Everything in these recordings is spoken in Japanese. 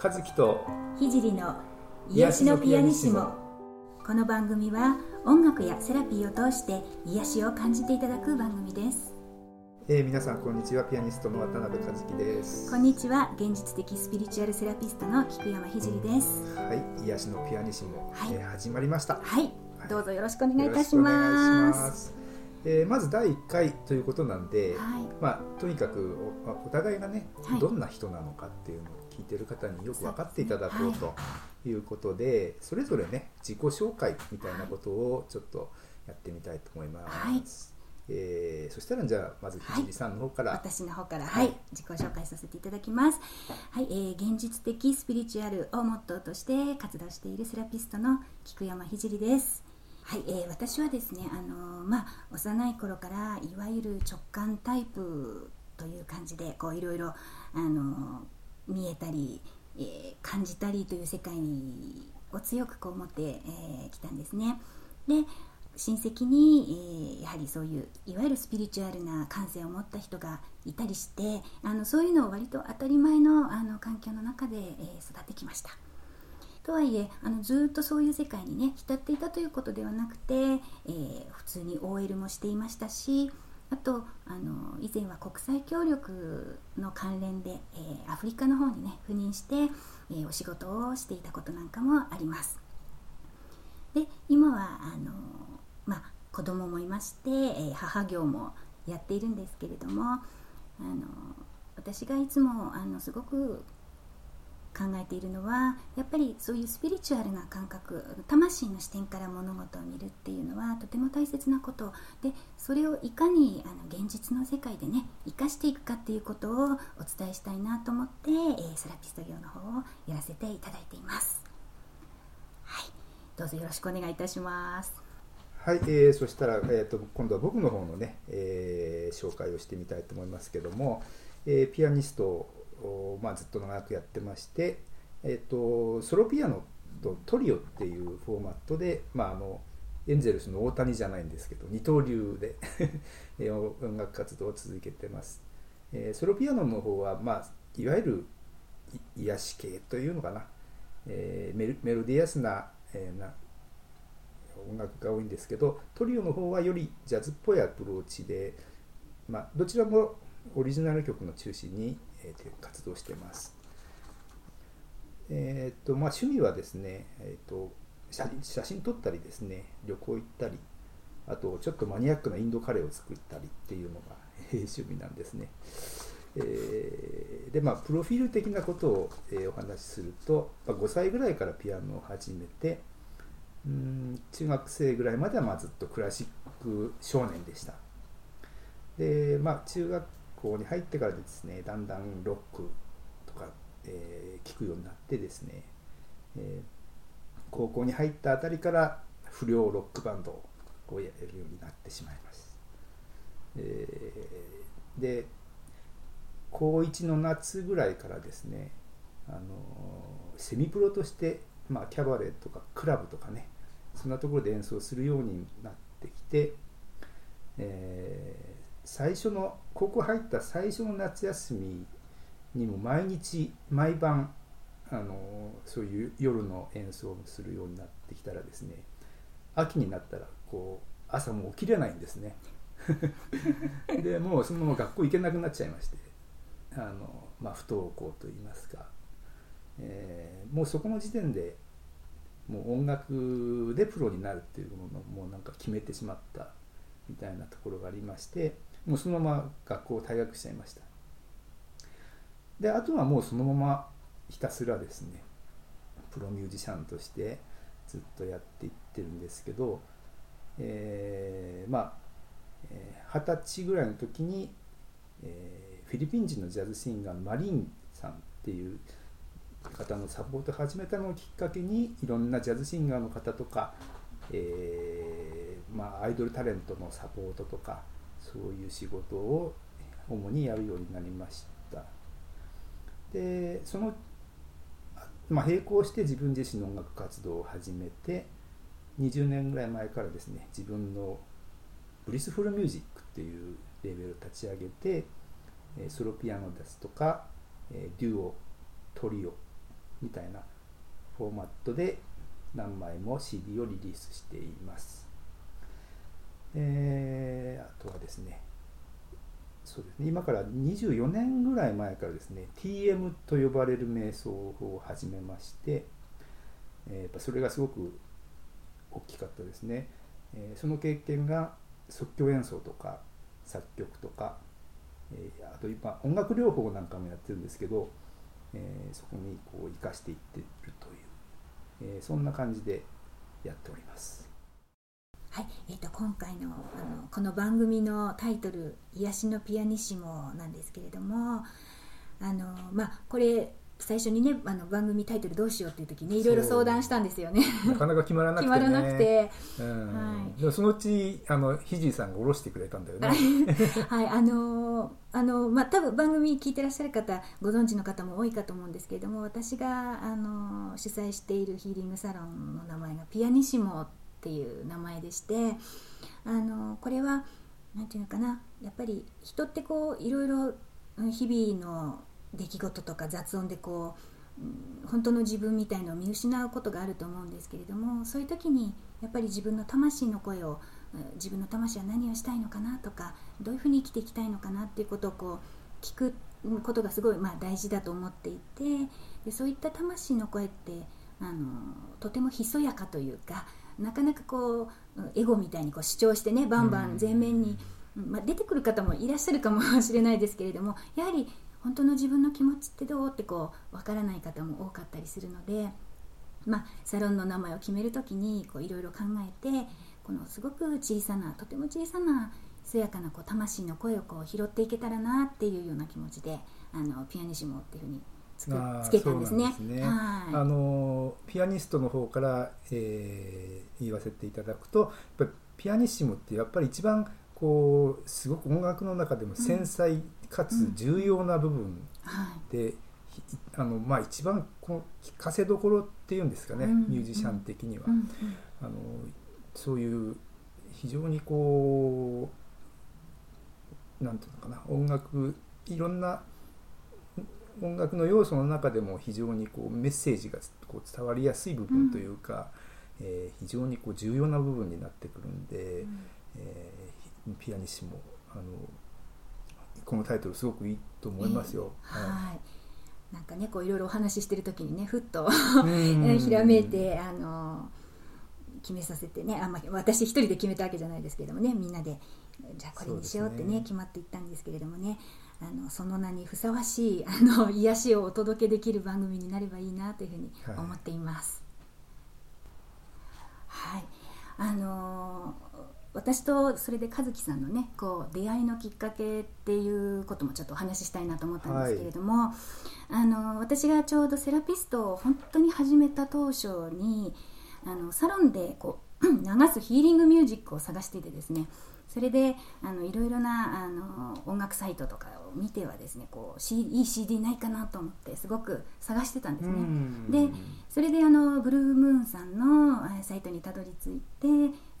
和樹と聖の癒しのピアニッシモ。この番組は音楽やセラピーを通して癒しを感じていただく番組です。えー、皆さんこんにちは。ピアニストの渡辺和樹です。こんにちは。現実的スピリチュアルセラピストの菊山聖です。はい。癒しのピアニッシモ、はい。えー始まりました。はい。どうぞよろしくお願いいたします。えーまず第1回ということなんで、はい。まあ、とにかくおお互いがね、はい。どんな人なのかっていうのを聞いてる方によく分かっていただこうということでそれぞれね自己紹介みたいなことをちょっとやってみたいと思います、はい。えーそしたらじゃあまずひじりさんの方から、私の方からははい。い、自己紹介させていただきます。はい、えー現実的スピリチュアルをモットーとして活動しているセラピストの菊山聖です。はい、えー私はですねあのーまあ幼い頃からいわゆる直感タイプという感じでこういろいろあのー見えたり、えー感じたりという世界を強くこう持ってき、えーたんですねで親戚に、えーやはりそういういわゆるスピリチュアルな感性を持った人がいたりしてあのそういうのを割と当たり前のあの環境の中で、えー育ってきました。とはいえあのずっとそういう世界にね浸っていたということではなくて、えー普通に OL もしていましたしあとあの以前は国際協力の関連で、えーアフリカの方にね赴任して、えーお仕事をしていたことなんかもあります。で今はあの、まあ、子供もいまして、えー母業もやっているんですけれどもあの私がいつもあのすごく考えているのはやっぱりそういうスピリチュアルな感覚魂の視点から物事を見るっていうのはとても大切なこと。でそれをいかにあの現実の世界でね生かしていくかっていうことをお伝えしたいなと思って、えーセラピスト業の方をやらせていただいています。はい。どうぞよろしくお願いいたします。はい、えーそしたら、えー、と今度は僕の方のね、えー紹介をしてみたいと思いますけども、えーピアニストを、まあ、ずっと長くやってまして、えー、とソロピアノとトリオっていうフォーマットで、まあ、あのエンゼルスの大谷じゃないんですけど二刀流で 音楽活動を続けてます、えーソロピアノの方は、まあ、いわゆる癒し系というのかな、えーメルメロディアスな,、えーな音楽が多いんですけどトリオの方はよりジャズっぽいアプローチで、まあ、どちらもオリジナル曲の中心に、えー活動してます。えーっとまあ、趣味はですね、えーと写写真撮ったりですね旅行行ったりあとちょっとマニアックなインドカレーを作ったりっていうのがえー趣味なんですね。でまあプロフィール的なことを、えお話しすると、ま、5歳ぐらいからピアノを始めてん中学生ぐらいまではまずっとクラシック少年でしたでまあ中学校に入ってからですねだんだんロックとか、えー聞くようになってですね、えー高校に入ったあたりから不良ロックバンドをやるようになってしまいます、えーで高1の夏ぐらいからですねあのセミプロとして、まあ、キャバレーとかクラブとかねそんなところで演奏するようになってきて、え最初の高校入った最初の夏休みにも毎日毎晩あのそういう夜の演奏をするようになってきたらですね秋になったらこう朝も起きれないんですね。でもうそのまま学校行けなくなっちゃいましてあの、まあ、不登校といいますか、えーもうそこの時点でもう音楽でプロになるっていうものをもうなんか決めてしまったみたいなところがありましてもうそのまま学校を退学しちゃいました。であとはもうそのままひたすらですねプロミュージシャンとしてずっとやっていってるんですけど、えーまあえー二十、歳ぐらいの時に、えーフィリピン人のジャズシンガーマリンさんっていう方のサポートを始めたのをきっかけにいろんなジャズシンガーの方とか、えーまあ、アイドルタレントのサポートとかそういう仕事を主にやるようになりましたでその、まあ、並行して自分自身の音楽活動を始めて20年ぐらい前からですね自分の Blissful Music っていうレベルを立ち上げてえーソロピアノですとか、デュオトリオみたいなフォーマットで何枚も CD をリリースしています。えー、あとはですねそうですね今から24年ぐらい前からですね TM と呼ばれる瞑想を始めまして、えー、それがすごく大きかったですね、えー、その経験が即興演奏とか作曲とか、えー、あと今音楽療法なんかもやってるんですけど、えー、そこにこう生かしていってるという、え、そんな感じでやっております。はい、えーと、今回のあのこの番組のタイトル「癒しのピアニッシモ」なんですけれどもあの、まあ、これ最初にねあの番組タイトルどうしようっていう時ねいろいろ相談したんですよね。なかなか決まらなくて、ね、決まらなくて、うん。はい、でもそのうちあのひじいさんが下ろしてくれたんだよね。はいあのあのまあ多分番組聞いてらっしゃる方ご存知の方も多いかと思うんですけれども私があの主催しているヒーリングサロンの名前がピアニッシモっていう名前でしてあのこれは何て言うのかなやっぱり人ってこういろいろ日々の出来事とか雑音でこう本当の自分みたいのを見失うことがあると思うんですけれどもそういう時にやっぱり自分の魂の声を自分の魂は何をしたいのかなとかどういうふうに生きていきたいのかなっていうことをこう聞くことがすごいまあ大事だと思っていてでそういった魂の声ってあのとてもひそやかというかなかなかこうエゴみたいにこう主張してねバンバン前面に、まあ、出てくる方もいらっしゃるかもしれないですけれどもやはり本当の自分の気持ちってどうってこう分からない方も多かったりするので、まあ、サロンの名前を決める時にいろいろ考えてこのすごく小さなとても小さなそやかなこう魂の声をこう拾っていけたらなっていうような気持ちであのピアニシモっていうふうにつつけたんですね。すね。はい、あのピアニストの方から、えー、言わせていただくとやっぱりピアニッシモってやっぱり一番こうすごく音楽の中でも繊細かつ重要な部分で、うんうんあのまあ、一番この聞かせどころっていうんですかね、うん、ミュージシャン的には、あのそういう非常にこうなんていうのかな音楽いろんな音楽の要素の中でも非常にこうメッセージがこう伝わりやすい部分というか、うん、えー、非常にこう重要な部分になってくるんで、うん、えー、ピアニッシモあのこのタイトルすごくいいと思いますよ。えー、はい。なんかねこういろいろお話ししてる時にねふっと ひらめいてあの決めさせてねあ、まあ、私一人で決めたわけじゃないですけれどもねみんなでじゃあこれにしようってね、ね、決まっていったんですけれどもねあのその名にふさわしいあの癒しをお届けできる番組になればいいなというふうに思っています。はい、はい、あの私とそれで和樹さんのねこう出会いのきっかけっていうこともちょっとお話ししたいなと思ったんですけれども、はい、あの私がちょうどセラピストを本当に始めた当初にあのサロンでこう 流すヒーリングミュージックを探していてですねそれであのいろいろなあの音楽サイトとかを見てはですねこう、C、いい CD ないかなと思ってすごく探してたんですね。でそれであのブルームーンさんのサイトにたどり着いて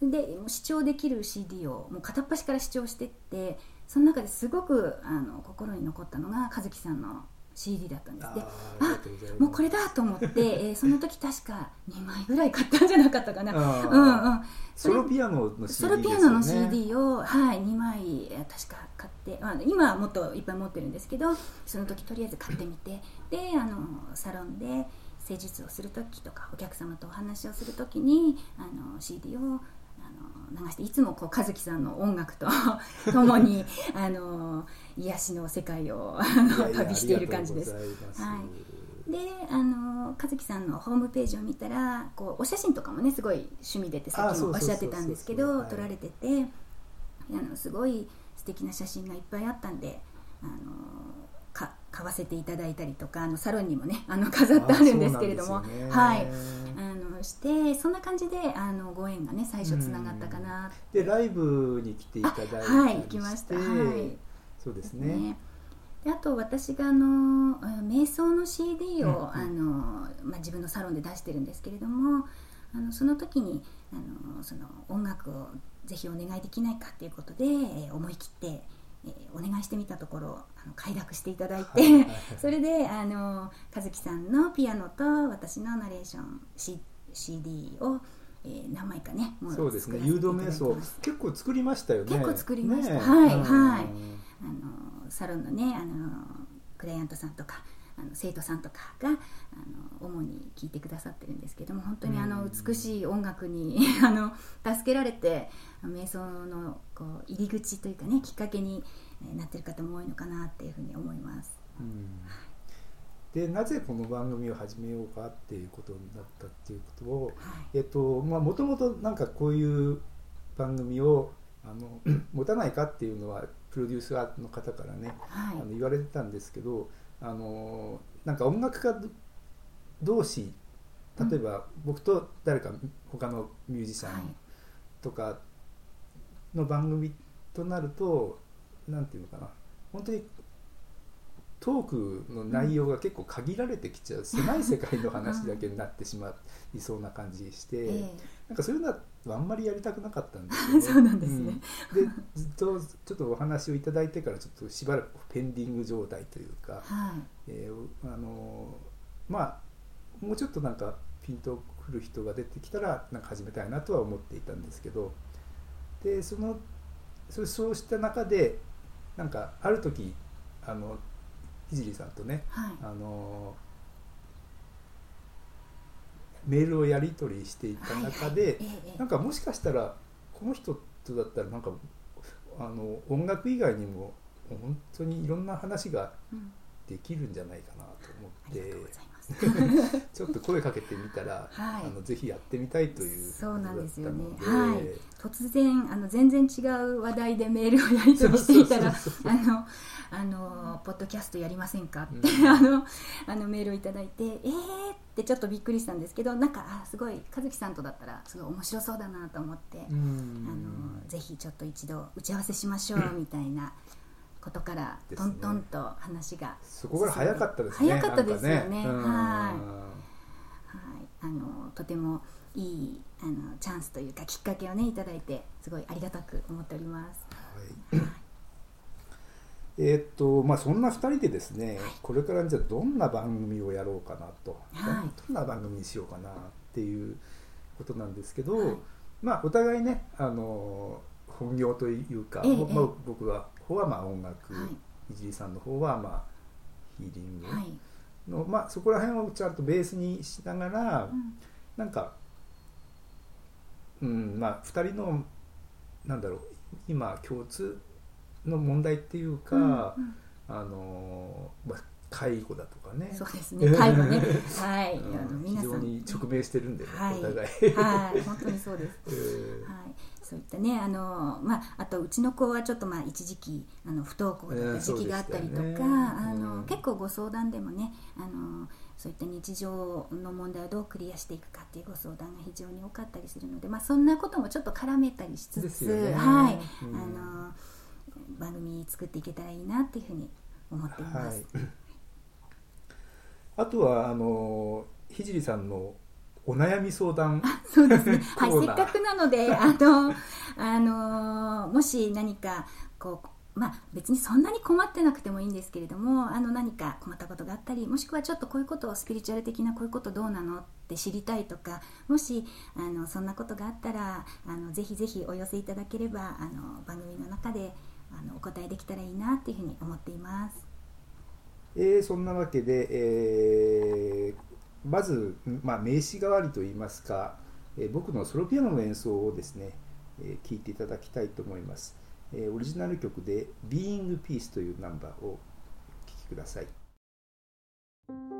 で視聴できる CD をもう片っ端から視聴してってその中ですごくあの心に残ったのが和樹さんの CD だったんです。であもうこれだと思って、えー、その時確か2枚ぐらい買ったんじゃなかったかな、うんうん、ソロピアノの CD、ね、ソロピアノの CD を、はい、2枚確か買って、まあ、今はもっといっぱい持ってるんですけどその時とりあえず買ってみてであのサロンで施術をする時とかお客様とお話をする時にあの CD を流していつもこう和樹さんの音楽と ともにあの癒しの世界を旅している感じです。はい、であの和樹さんのホームページを見たらこうお写真とかもねすごい趣味でってさっきもおっしゃってたんですけど撮られててあのすごい素敵な写真がいっぱいあったんであのか買わせていただいたりとかあのサロンにもねあの飾ってあるんですけれども、はい。あのしてそんな感じであのご縁がね最初つながったかなでライブに来ていただいて。はい行きました。はい。そうですね。ね。であと私があの瞑想の CD を、うんうん、あのまあ、自分のサロンで出してるんですけれどもあのその時にあのその音楽をぜひお願いできないかっていうことで、えー、思い切ってええーお願いしてみたところあの快諾していただいて、はいはいはい それであの和樹さんのピアノと私のナレーション、C、CD を、えー何枚かねもそうですね。誘導瞑想。結構作りましたよね。結構作りました。ねはいうん。はい。あのサロンのねあのクライアントさんとかあの生徒さんとかがあの主に聞いてくださってるんですけども本当にあのうん美しい音楽に あの助けられて瞑想のこう入り口というかねきっかけにえーなってる方も多いのかなっていうふうに思います。うんでなぜこの番組を始めようかっていうことになったっていうことをはい。えっとまあもともとなんかこういう番組をあの 持たないかっていうのはプロデューサーの方からねはい。あの言われてたんですけどあのなんか音楽家同士例えば僕と誰か他のミュージシャはい。ンとかの番組となるとなんていうのかな本当にトークの内容が結構限られてきちゃう、狭い世界の話だけになってしまいそうな感じして、えなんかそういうのはあんまりやりたくなかったんですよね。そうなんですね。うん。でずっとちょっとお話をいただいてからちょっとしばらくペンディング状態というか、えはい。えーあのーまあもうちょっとなんかピンとくる人が出てきたらなんか始めたいなとは思っていたんですけどでそのそれそうした中でなんかある時あの聖さんとねはい。あのメールをやり取りしていた中で、はい。はい。なんかもしかしたらこの人とだったらなんかあの音楽以外にも本当にいろんな話がうん。できるんじゃないかなと思って。とうございます。ちょっと声かけてみたら、はい。あのぜひやってみたいというそうなんですよね。はい。突然あの全然違う話題でメールをやり取りしていたらあのあのポッドキャストやりませんかって、うん。あのあのメールをいただいてえーってちょっとびっくりしたんですけどなんかあすごい和樹さんとだったらすごい面白そうだなと思って、うん。あのぜひちょっと一度打ち合わせしましょうみたいなことからトントンと話が、そこから早かったですね早かったですよね。なんかはい。うん。はい、あのとてもいいあのチャンスというかきっかけをねいただいてすごいありがたく思っております。はい。えーっとまあそんな2人でですね、これからじゃあどんな番組をやろうかなと、はい。どんな番組にしようかなっていうことなんですけど、はい。まあお互いねあの本業というか、ええまあええ。僕は方はまあ音楽、はい。いじりさんの方はまあヒーリング。はい、の、まあそこら辺をちゃんとベースにしながら、うん。なんか、うん、まあ2人のなんだろう今共通の問題っていうか、うんうん。あのまあ、介護だとかね。そうですね。介護ね。はい、うん。あの皆さん。非常に直面してるんでね、はい。お互い、はい。本当にそうです。えー。はい、そういったねあの、まあ、あとうちの子はちょっとまあ一時期あの不登校だった時期があったりとか、ね。あのうん。結構ご相談でもねあのそういった日常の問題をどうクリアしていくかっていうご相談が非常に多かったりするので、まあ、そんなこともちょっと絡めたりしつつ、ね。はい。うん。あの番組作っていけたらいいなっていうふうに思っています。はい、あとはあの聖さんのお悩み相談そうですね。はい、せっかくなので、あの、あの、もし何か、こう、まあ、別にそんなに困ってなくてもいいんですけれども、あの、何か困ったことがあったり、もしくはちょっとこういうことを、スピリチュアル的なこういうことどうなのって知りたいとか、もし、あの、そんなことがあったら、あの、ぜひぜひお寄せいただければ、あの、番組の中で、あの、お答えできたらいいなっていうふうに思っています。えーそんなわけで、えーまず、まあ、名刺代わりといいますか、えー僕のソロピアノの演奏をですね、えー聴いていただきたいと思います、えーオリジナル曲で「Being Peace」というナンバーをお聴きください。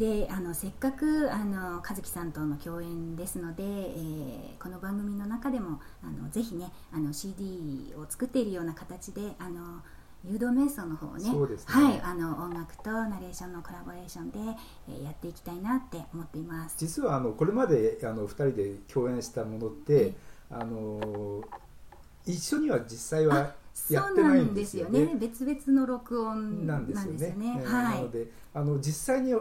であのせっかくあの和樹さんとの共演ですので、えー、この番組の中でもあのぜひねあの CD を作っているような形であの誘導瞑想の方をね、ね、はい、あの音楽とナレーションのコラボレーションで、えー、やっていきたいなって思っています。実はあのこれまであの2人で共演したものって、あの一緒には実際はやってないんですよね。よね。別々の録音なんですよね。よね。はい、なのであの実際に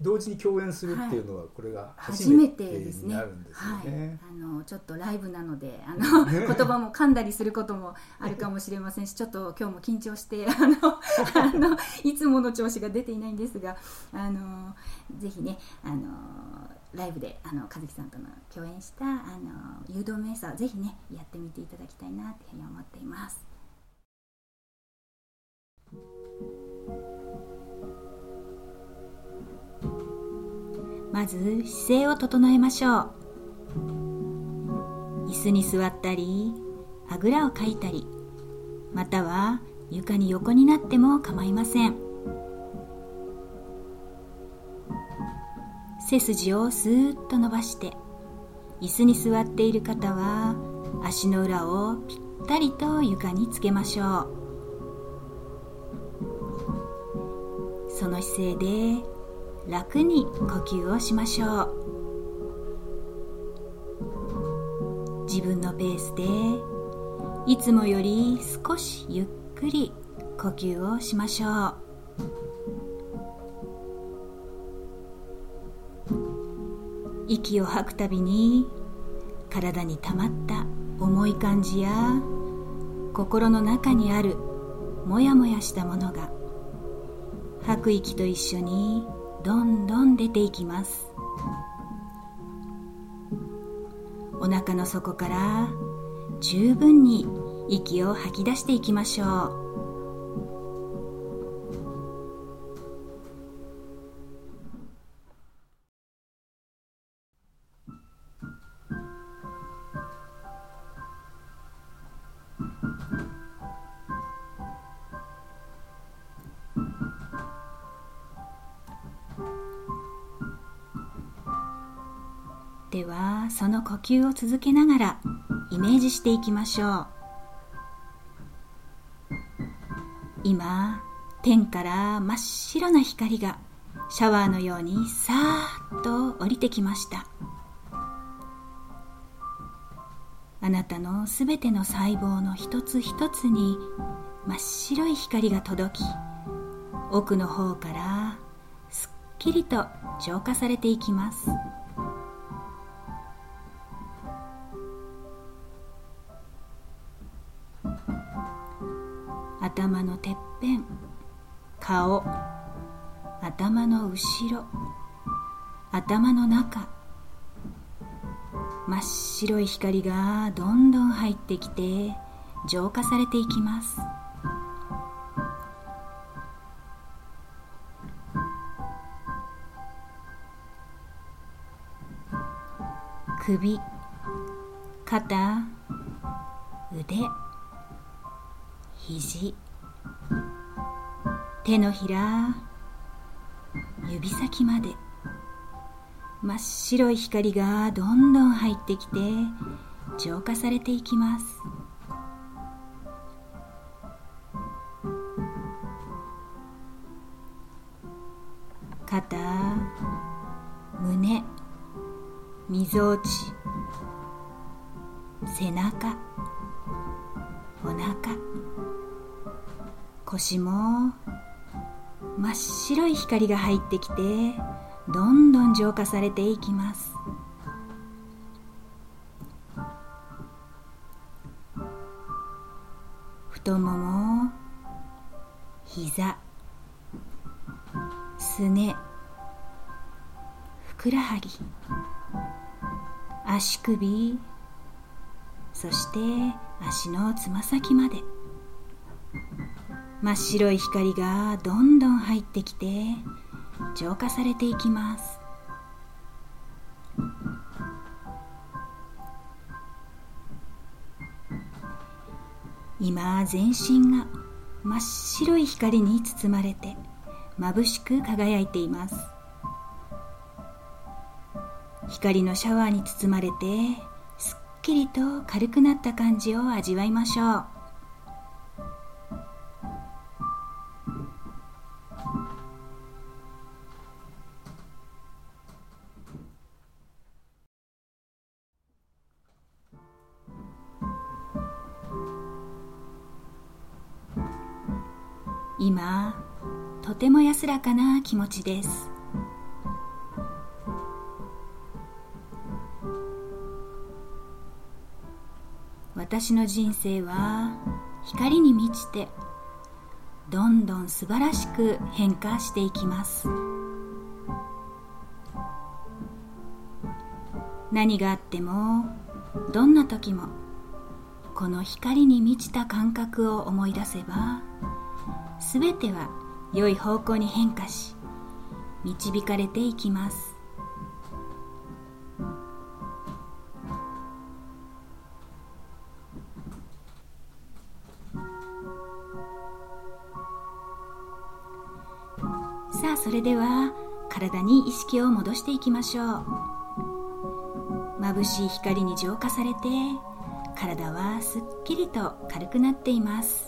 同時に共演するっていうのはこれが初めてになるんですよね。あのちょっとライブなのであの 言葉も噛んだりすることもあるかもしれませんしちょっと今日も緊張してあの あのいつもの調子が出ていないんですがあのぜひねあのライブであの和樹さんとの共演したあの誘導瞑想ぜひねやってみていただきたいなというふうに思っています。まず姿勢を整えましょう。椅子に座ったりあぐらをかいたりまたは床に横になっても構いません。背筋をスーッと伸ばして椅子に座っている方は足の裏をぴったりと床につけましょう。その姿勢で楽に呼吸をしましょう。自分のペースでいつもより少しゆっくり呼吸をしましょう。息を吐くたびに体にたまった重い感じや心の中にあるもやもやしたものが吐く息と一緒にどんどん出ていきます。お腹の底から十分に息を吐き出していきましょう。吸を続けながらイメージしていきましょう。今天から真っ白な光がシャワーのようにさーっと降りてきました。あなたのすべての細胞の一つ一つに真っ白い光が届き奥の方からすっきりと浄化されていきます。頭のてっぺん顔頭の後ろ頭の中真っ白い光がどんどん入ってきて浄化されていきます。首肩腕肘手のひら指先まで。真っ白い光がどんどん入ってきて浄化されていきます。肩胸みぞおち背中お腹腰も真っ白い光が入ってきてどんどん浄化されていきます。太もも膝すねふくらはぎ足首そして足のつま先まで。真っ白い光がどんどん入ってきて浄化されていきます。今全身が真っ白い光に包まれて眩しく輝いています。光のシャワーに包まれてすっきりと軽くなった感じを味わいましょう。安らかな気持ちです。私の人生は光に満ちてどんどん素晴らしく変化していきます。何があってもどんな時もこの光に満ちた感覚を思い出せばすべては良い方向に変化し導かれていきます。さあそれでは体に意識を戻していきましょう。眩しい光に浄化されて体はすっきりと軽くなっています。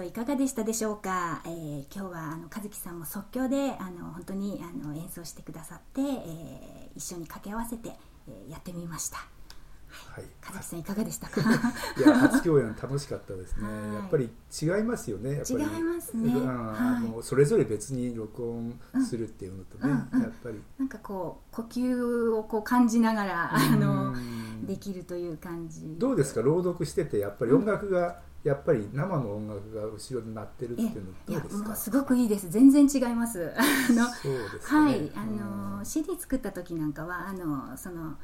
ー、誘導瞑想いかがでしたでしょうか、えー、今日はあの和樹さんも即興であの本当にあの演奏してくださって、えー、一緒に掛け合わせて、えー、やってみました。はい、和樹さんいかがでしたか？いや初共演楽しかったですね。やっぱり違いますよね。違いますね。あの、それぞれ別に録音するっていうのとね、やっぱりなんかこう呼吸をこう感じながらあのできるという感じ。どうですか？朗読しててやっぱり音楽が、やっぱり生の音楽が後ろに鳴ってるっていうのどうですか？すごくいいです。全然違います。あのね、はい。あの CD 作った時なんかはあのその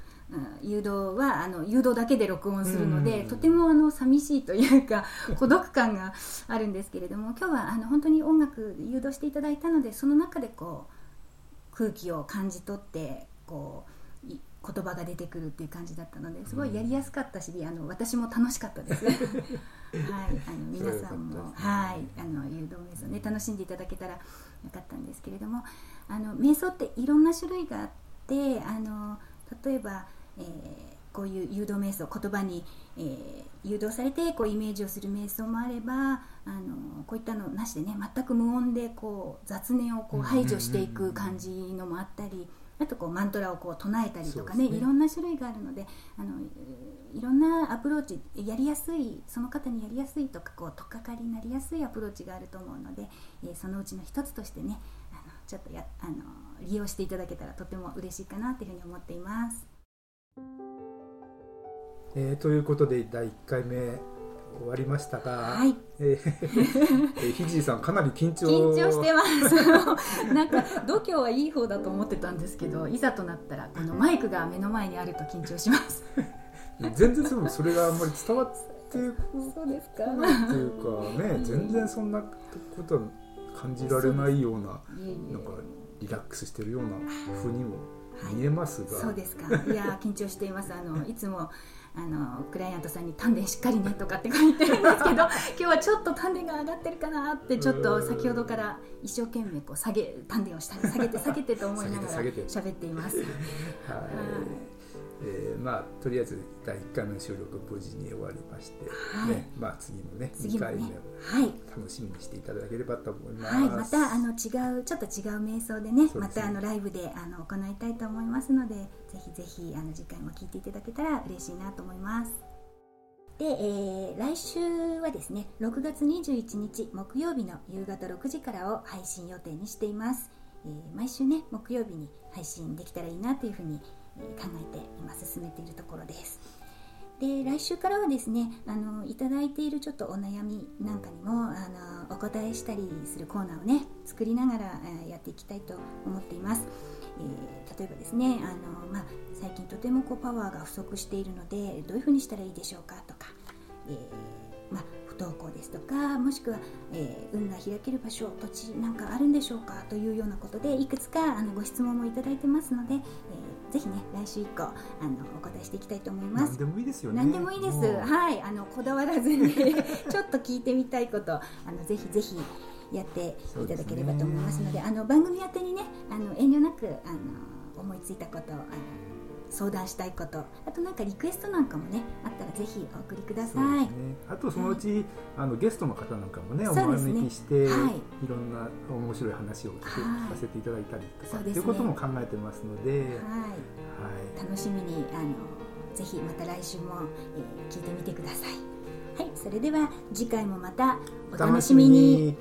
誘導はあの誘導だけで録音するので、とてもあの寂しいというか 孤独感があるんですけれども今日はあの本当に音楽誘導していただいたのでその中でこう空気を感じ取ってこう言葉が出てくるっていう感じだったのですごいやりやすかったし、あの私も楽しかったです。はい、あの皆さんも、ね、はいあの誘導瞑想ね楽しんでいただけたらよかったんですけれども、あの瞑想っていろんな種類があってあの例えば、えー、こういう誘導瞑想言葉に、えー、誘導されてこうイメージをする瞑想もあればあのこういったのなしでね全く無音でこう雑念をこう排除していく感じのもあったり。あとこうマントラをこう唱えたりとかね、ね、いろんな種類があるのであのいろんなアプローチやりやすいその方にやりやすいとかこう取っかかりになりやすいアプローチがあると思うので、えー、そのうちの一つとしてねあのちょっとやあの利用していただけたらとても嬉しいかなというふうに思っています。えー、ということで第1回目終わりましたが、はい、えー、ひじいさんかなり緊張。緊張してます。なんか度胸はいい方だと思ってたんですけどいざとなったらこのマイクが目の前にあると緊張します。全然そそれがあんまり伝わってそうですかっていうか。ね全然そんなことは感じられないようななんかリラックスしてるようなふうにも見えますが、はい、そうですか。いや緊張しています。あのいつもあのクライアントさんに丹田しっかりねとかって書いてるんですけど 今日はちょっと丹田が上がってるかなってちょっと先ほどから一生懸命こう下げ丹田を下げて下げてと思いながら喋っています。はいえー、まあとりあえず第1回目の収録無事に終わりまして、はい、ねまあ、次のね2回目を楽しみにしていただければと思います。はい、またあの違うちょっと違う瞑想でね、ね、またあのライブであの行いたいと思いますのでぜひぜひあの次回も聞いていただけたら嬉しいなと思います。で、えー、来週はですね6月21日木曜日の夕方6時からを配信予定にしています。えー、毎週ね木曜日に配信できたらいいなというふうに考えて今進めているところですで来週からはですねあのいただいているちょっとお悩みなんかにもあのお答えしたりするコーナーをね作りながら、やっていきたいと思っています。えー、例えばですねあの、まあ、最近とてもこうパワーが不足しているのでどういうふうにしたらいいでしょうかとか、えー、まあ、不登校ですとかもしくは、えー、運が開ける場所土地なんかあるんでしょうかというようなことでいくつかあのご質問もいただいてますので、えーぜひね来週以降あのお答えしていきたいと思います。何でもいいですよね。何でもいいです。はい。あのこだわらずに ちょっと聞いてみたいことあのぜひぜひやっていただければと思いますので、ね、あの番組宛にねあの遠慮なくあの思いついたことあの相談したいこと。あとなんかリクエストなんかもねあったらぜひお送りください、ね、あとそのうち、はい、あのゲストの方なんかもねお招きして、ねはい、いろんな面白い話を聞かせていただいたりとか、はい、ということも考えてますので、はいはい、楽しみにあのぜひまた来週も、えー、聞いてみてください。はい。それでは次回もまたお楽しみに